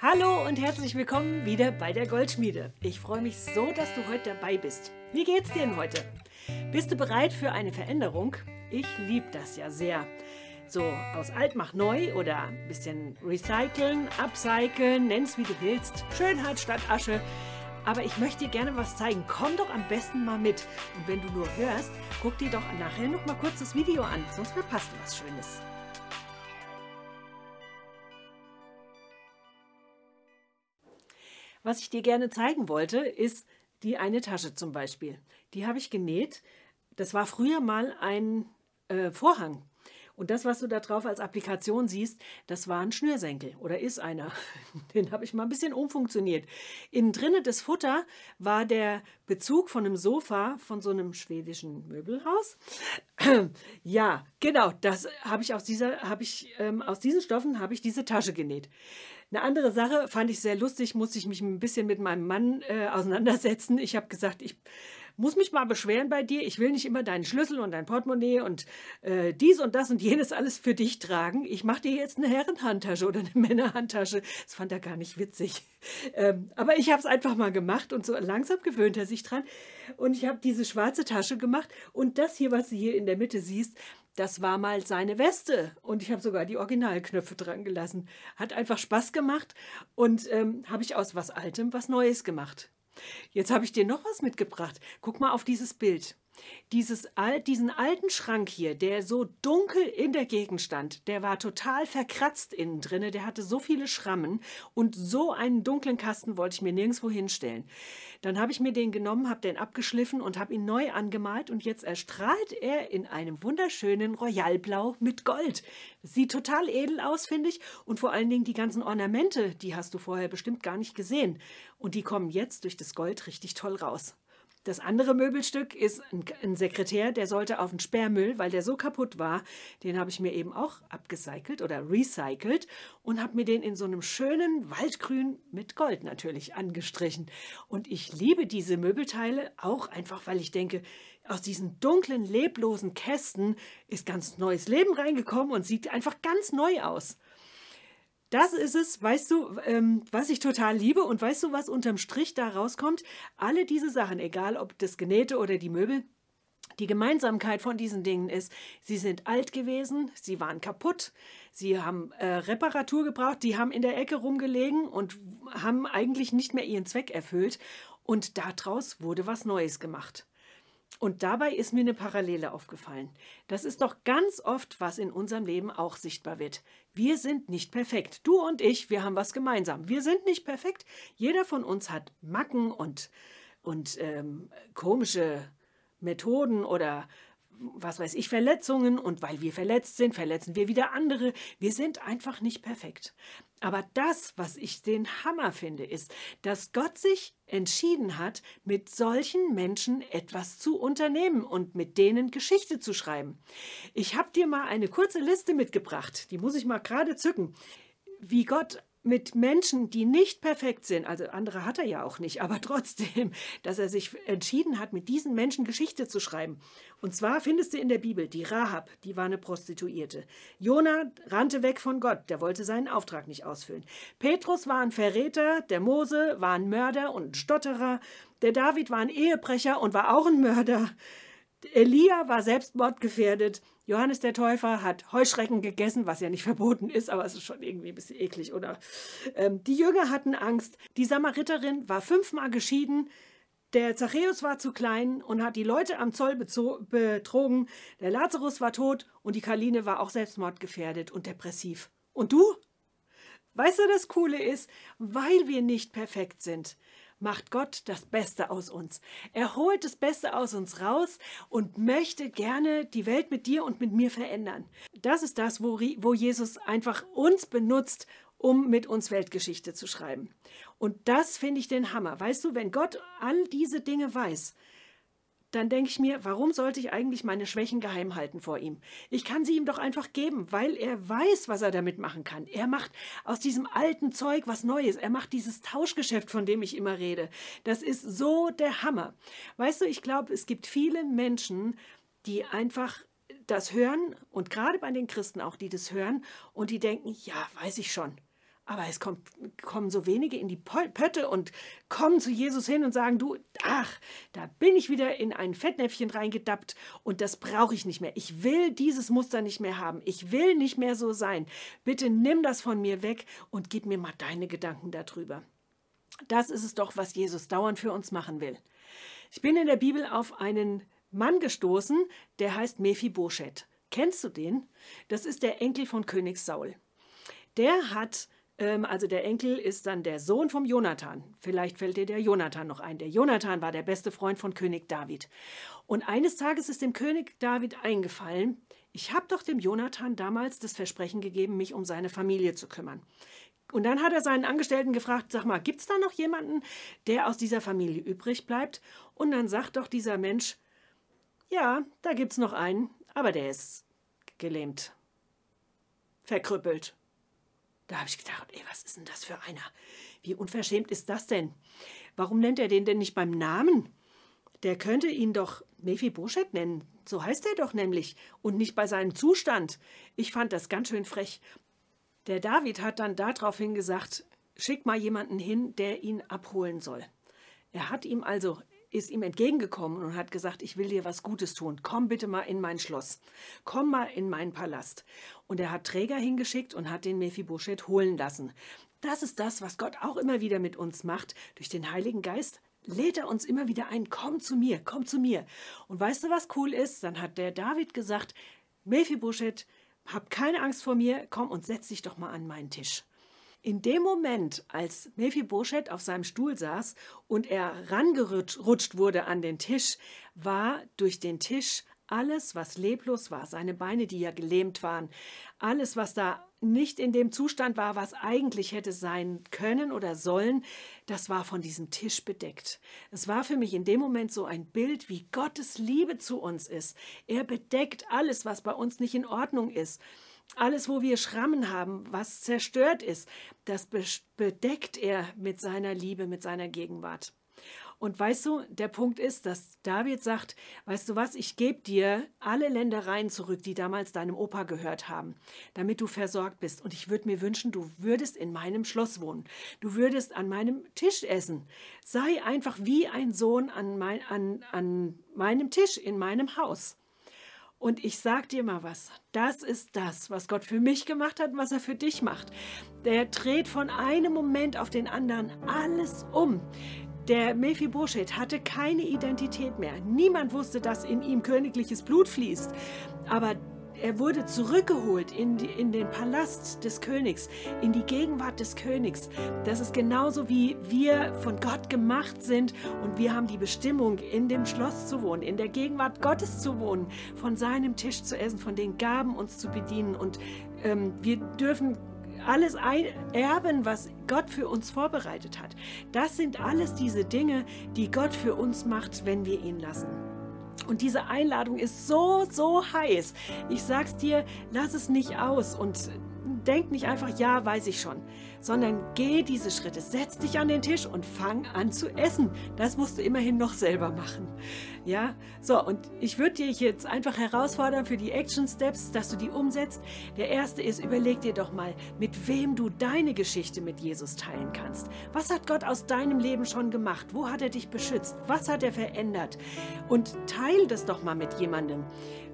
Hallo und herzlich willkommen wieder bei der Goldschmiede. Ich freue mich so, dass du heute dabei bist. Wie geht's dir denn heute? Bist du bereit für eine Veränderung? Ich liebe das ja sehr. So aus alt mach neu oder ein bisschen recyceln, upcyclen, nenn's wie du willst. Schönheit statt Asche. Aber ich möchte dir gerne was zeigen. Komm doch am besten mal mit. Und wenn du nur hörst, guck dir doch nachher noch mal kurz das Video an, sonst verpasst du was Schönes. Was ich dir gerne zeigen wollte, ist die eine Tasche zum Beispiel. Die habe ich genäht. Das war früher mal ein äh, Vorhang. Und das, was du da drauf als Applikation siehst, das war ein Schnürsenkel oder ist einer. Den habe ich mal ein bisschen umfunktioniert. Innen drinnen des Futter war der Bezug von einem Sofa von so einem schwedischen Möbelhaus. ja, genau, das habe ich aus dieser, habe ich ähm, aus diesen Stoffen habe ich diese Tasche genäht. Eine andere Sache fand ich sehr lustig, musste ich mich ein bisschen mit meinem Mann äh, auseinandersetzen. Ich habe gesagt, ich muss mich mal beschweren bei dir. Ich will nicht immer deinen Schlüssel und dein Portemonnaie und äh, dies und das und jenes alles für dich tragen. Ich mache dir jetzt eine Herrenhandtasche oder eine Männerhandtasche. Das fand er gar nicht witzig. Ähm, aber ich habe es einfach mal gemacht und so langsam gewöhnt er sich dran. Und ich habe diese schwarze Tasche gemacht und das hier, was du hier in der Mitte siehst, das war mal seine Weste und ich habe sogar die Originalknöpfe dran gelassen. Hat einfach Spaß gemacht und ähm, habe ich aus was Altem was Neues gemacht. Jetzt habe ich dir noch was mitgebracht. Guck mal auf dieses Bild. Dieses, diesen alten Schrank hier, der so dunkel in der Gegend stand, der war total verkratzt innen drin, der hatte so viele Schrammen und so einen dunklen Kasten wollte ich mir nirgendwo hinstellen. Dann habe ich mir den genommen, habe den abgeschliffen und habe ihn neu angemalt und jetzt erstrahlt er in einem wunderschönen Royalblau mit Gold. Sieht total edel aus, finde ich. Und vor allen Dingen die ganzen Ornamente, die hast du vorher bestimmt gar nicht gesehen. Und die kommen jetzt durch das Gold richtig toll raus. Das andere Möbelstück ist ein, ein, Sekretär, der sollte auf den Sperrmüll, weil der so kaputt war. Den habe ich mir eben auch abgecycelt oder recycelt und habe mir den in so einem schönen Waldgrün mit Gold natürlich angestrichen. Und ich liebe diese Möbelteile auch einfach, weil ich denke, aus diesen dunklen, leblosen Kästen ist ganz neues Leben reingekommen und sieht einfach ganz neu aus. Das ist es, weißt du, ähm, was ich total liebe und weißt du, was unterm Strich da rauskommt? Alle diese Sachen, egal ob das Genähte oder die Möbel, die Gemeinsamkeit von diesen Dingen ist, sie sind alt gewesen, sie waren kaputt, sie haben äh, Reparatur gebraucht, die haben in der Ecke rumgelegen und haben eigentlich nicht mehr ihren Zweck erfüllt und daraus wurde was Neues gemacht. Und dabei ist mir eine Parallele aufgefallen. Das ist doch ganz oft, was in unserem Leben auch sichtbar wird. Wir sind nicht perfekt. Du und ich, wir haben was gemeinsam. Wir sind nicht perfekt. Jeder von uns hat Macken und, und ähm, komische Methoden oder was weiß ich, Verletzungen und weil wir verletzt sind, verletzen wir wieder andere. Wir sind einfach nicht perfekt. Aber das, was ich den Hammer finde, ist, dass Gott sich entschieden hat, mit solchen Menschen etwas zu unternehmen und mit denen Geschichte zu schreiben. Ich habe dir mal eine kurze Liste mitgebracht, die muss ich mal gerade zücken, wie Gott mit Menschen, die nicht perfekt sind, also andere hat er ja auch nicht, aber trotzdem, dass er sich entschieden hat, mit diesen Menschen Geschichte zu schreiben. Und zwar findest du in der Bibel die Rahab, die war eine Prostituierte. Jona rannte weg von Gott, der wollte seinen Auftrag nicht ausfüllen. Petrus war ein Verräter, der Mose war ein Mörder und ein Stotterer, der David war ein Ehebrecher und war auch ein Mörder. Elia war selbstmordgefährdet. Johannes der Täufer hat Heuschrecken gegessen, was ja nicht verboten ist, aber es ist schon irgendwie ein bisschen eklig, oder? Ähm, die Jünger hatten Angst. Die Samariterin war fünfmal geschieden. Der Zachäus war zu klein und hat die Leute am Zoll betrogen. Der Lazarus war tot und die Kaline war auch selbstmordgefährdet und depressiv. Und du? Weißt du, das Coole ist, weil wir nicht perfekt sind, macht Gott das Beste aus uns. Er holt das Beste aus uns raus und möchte gerne die Welt mit dir und mit mir verändern. Das ist das, wo, wo Jesus einfach uns benutzt, um mit uns Weltgeschichte zu schreiben. Und das finde ich den Hammer. Weißt du, wenn Gott all diese Dinge weiß, dann denke ich mir, warum sollte ich eigentlich meine Schwächen geheim halten vor ihm? Ich kann sie ihm doch einfach geben, weil er weiß, was er damit machen kann. Er macht aus diesem alten Zeug was Neues. Er macht dieses Tauschgeschäft, von dem ich immer rede. Das ist so der Hammer. Weißt du, ich glaube, es gibt viele Menschen, die einfach das hören und gerade bei den Christen auch, die das hören und die denken, ja, weiß ich schon. Aber es kommt, kommen so wenige in die Pötte und kommen zu Jesus hin und sagen, du, ach, da bin ich wieder in ein Fettnäpfchen reingedappt und das brauche ich nicht mehr. Ich will dieses Muster nicht mehr haben. Ich will nicht mehr so sein. Bitte nimm das von mir weg und gib mir mal deine Gedanken darüber. Das ist es doch, was Jesus dauernd für uns machen will. Ich bin in der Bibel auf einen Mann gestoßen, der heißt Mephibosheth. Kennst du den? Das ist der Enkel von König Saul. Der hat also der Enkel ist dann der Sohn vom Jonathan. Vielleicht fällt dir der Jonathan noch ein. Der Jonathan war der beste Freund von König David. Und eines Tages ist dem König David eingefallen, ich habe doch dem Jonathan damals das Versprechen gegeben, mich um seine Familie zu kümmern. Und dann hat er seinen Angestellten gefragt, sag mal, gibt es da noch jemanden, der aus dieser Familie übrig bleibt? Und dann sagt doch dieser Mensch, ja, da gibt es noch einen, aber der ist gelähmt, verkrüppelt. Da habe ich gedacht, ey, was ist denn das für einer? Wie unverschämt ist das denn? Warum nennt er den denn nicht beim Namen? Der könnte ihn doch Mephibosheth nennen. So heißt er doch nämlich. Und nicht bei seinem Zustand. Ich fand das ganz schön frech. Der David hat dann daraufhin gesagt, schick mal jemanden hin, der ihn abholen soll. Er hat ihm also ist ihm entgegengekommen und hat gesagt, ich will dir was Gutes tun. Komm bitte mal in mein Schloss. Komm mal in meinen Palast. Und er hat Träger hingeschickt und hat den Mephibosheth holen lassen. Das ist das, was Gott auch immer wieder mit uns macht. Durch den Heiligen Geist lädt er uns immer wieder ein, komm zu mir, komm zu mir. Und weißt du, was cool ist? Dann hat der David gesagt, Mephibosheth, hab keine Angst vor mir, komm und setz dich doch mal an meinen Tisch. In dem Moment, als Mephibosheth auf seinem Stuhl saß und er rangerutscht wurde an den Tisch, war durch den Tisch alles, was leblos war, seine Beine, die ja gelähmt waren, alles, was da nicht in dem Zustand war, was eigentlich hätte sein können oder sollen, das war von diesem Tisch bedeckt. Es war für mich in dem Moment so ein Bild, wie Gottes Liebe zu uns ist. Er bedeckt alles, was bei uns nicht in Ordnung ist. Alles, wo wir Schrammen haben, was zerstört ist, das bedeckt er mit seiner Liebe, mit seiner Gegenwart. Und weißt du, der Punkt ist, dass David sagt, weißt du was, ich gebe dir alle Ländereien zurück, die damals deinem Opa gehört haben, damit du versorgt bist. Und ich würde mir wünschen, du würdest in meinem Schloss wohnen. Du würdest an meinem Tisch essen. Sei einfach wie ein Sohn an, mein, an, an meinem Tisch, in meinem Haus. Und ich sag dir mal was, das ist das, was Gott für mich gemacht hat und was er für dich macht. Der dreht von einem Moment auf den anderen alles um. Der Mephibosheth hatte keine Identität mehr. Niemand wusste, dass in ihm königliches Blut fließt. Aber er wurde zurückgeholt in, die, in den Palast des Königs, in die Gegenwart des Königs. Das ist genauso wie wir von Gott gemacht sind und wir haben die Bestimmung, in dem Schloss zu wohnen, in der Gegenwart Gottes zu wohnen, von seinem Tisch zu essen, von den Gaben uns zu bedienen. Und ähm, wir dürfen alles erben, was Gott für uns vorbereitet hat. Das sind alles diese Dinge, die Gott für uns macht, wenn wir ihn lassen. Und diese Einladung ist so, so heiß. Ich sag's dir, lass es nicht aus und denk nicht einfach, ja, weiß ich schon, sondern geh diese Schritte, setz dich an den Tisch und fang an zu essen. Das musst du immerhin noch selber machen. Ja, so, und ich würde dich jetzt einfach herausfordern für die Action Steps, dass du die umsetzt. Der erste ist, überleg dir doch mal, mit wem du deine Geschichte mit Jesus teilen kannst. Was hat Gott aus deinem Leben schon gemacht? Wo hat er dich beschützt? Was hat er verändert? Und teil das doch mal mit jemandem.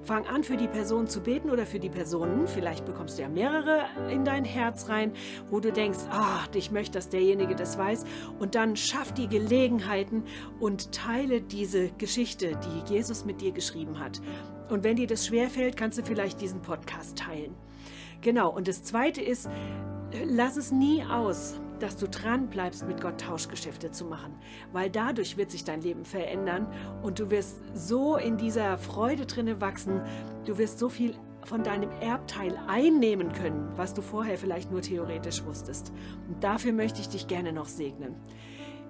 Fang an, für die Person zu beten oder für die Personen. Vielleicht bekommst du ja mehrere in dein Herz rein, wo du denkst, ah, ich möchte, dass derjenige das weiß. Und dann schaff die Gelegenheiten und teile diese Geschichte, die Jesus mit dir geschrieben hat. Und wenn dir das schwerfällt, kannst du vielleicht diesen Podcast teilen. Genau, und das Zweite ist, lass es nie aus, dass du dran bleibst, mit Gott Tauschgeschäfte zu machen, weil dadurch wird sich dein Leben verändern und du wirst so in dieser Freude drinne wachsen, du wirst so viel von deinem Erbteil einnehmen können, was du vorher vielleicht nur theoretisch wusstest. Und dafür möchte ich dich gerne noch segnen.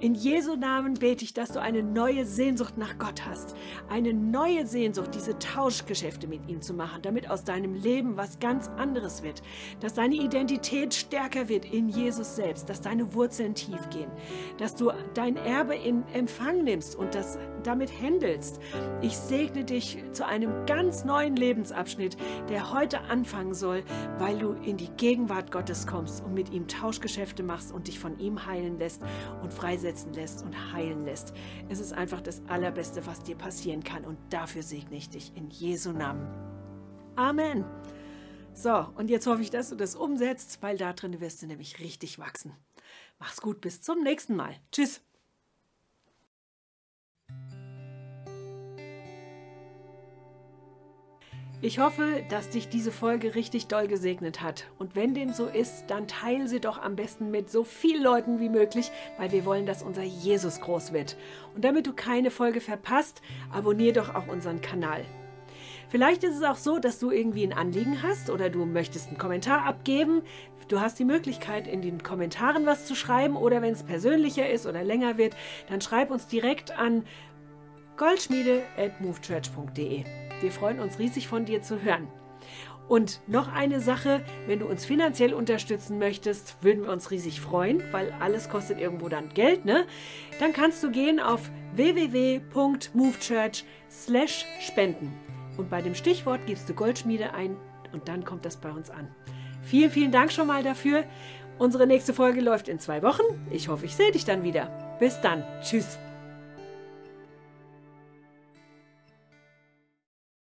In Jesu Namen bete ich, dass du eine neue Sehnsucht nach Gott hast. Eine neue Sehnsucht, diese Tauschgeschäfte mit ihm zu machen, damit aus deinem Leben was ganz anderes wird. Dass deine Identität stärker wird in Jesus selbst, dass deine Wurzeln tief gehen. Dass du dein Erbe in Empfang nimmst und dass damit händelst. Ich segne dich zu einem ganz neuen Lebensabschnitt, der heute anfangen soll, weil du in die Gegenwart Gottes kommst und mit ihm Tauschgeschäfte machst und dich von ihm heilen lässt und freisetzen lässt und heilen lässt. Es ist einfach das Allerbeste, was dir passieren kann und dafür segne ich dich in Jesu Namen. Amen. So, und jetzt hoffe ich, dass du das umsetzt, weil da drin wirst du nämlich richtig wachsen. Mach's gut, bis zum nächsten Mal. Tschüss. Ich hoffe, dass dich diese Folge richtig doll gesegnet hat. Und wenn dem so ist, dann teile sie doch am besten mit so vielen Leuten wie möglich, weil wir wollen, dass unser Jesus groß wird. Und damit du keine Folge verpasst, abonniere doch auch unseren Kanal. Vielleicht ist es auch so, dass du irgendwie ein Anliegen hast oder du möchtest einen Kommentar abgeben. Du hast die Möglichkeit, in den Kommentaren was zu schreiben oder wenn es persönlicher ist oder länger wird, dann schreib uns direkt an goldschmiede.movechurch.de. Wir freuen uns riesig von dir zu hören. Und noch eine Sache, wenn du uns finanziell unterstützen möchtest, würden wir uns riesig freuen, weil alles kostet irgendwo dann Geld, ne? Dann kannst du gehen auf www.movechurch/spenden und bei dem Stichwort gibst du Goldschmiede ein und dann kommt das bei uns an. Vielen, vielen Dank schon mal dafür. Unsere nächste Folge läuft in zwei Wochen. Ich hoffe, ich sehe dich dann wieder. Bis dann. Tschüss.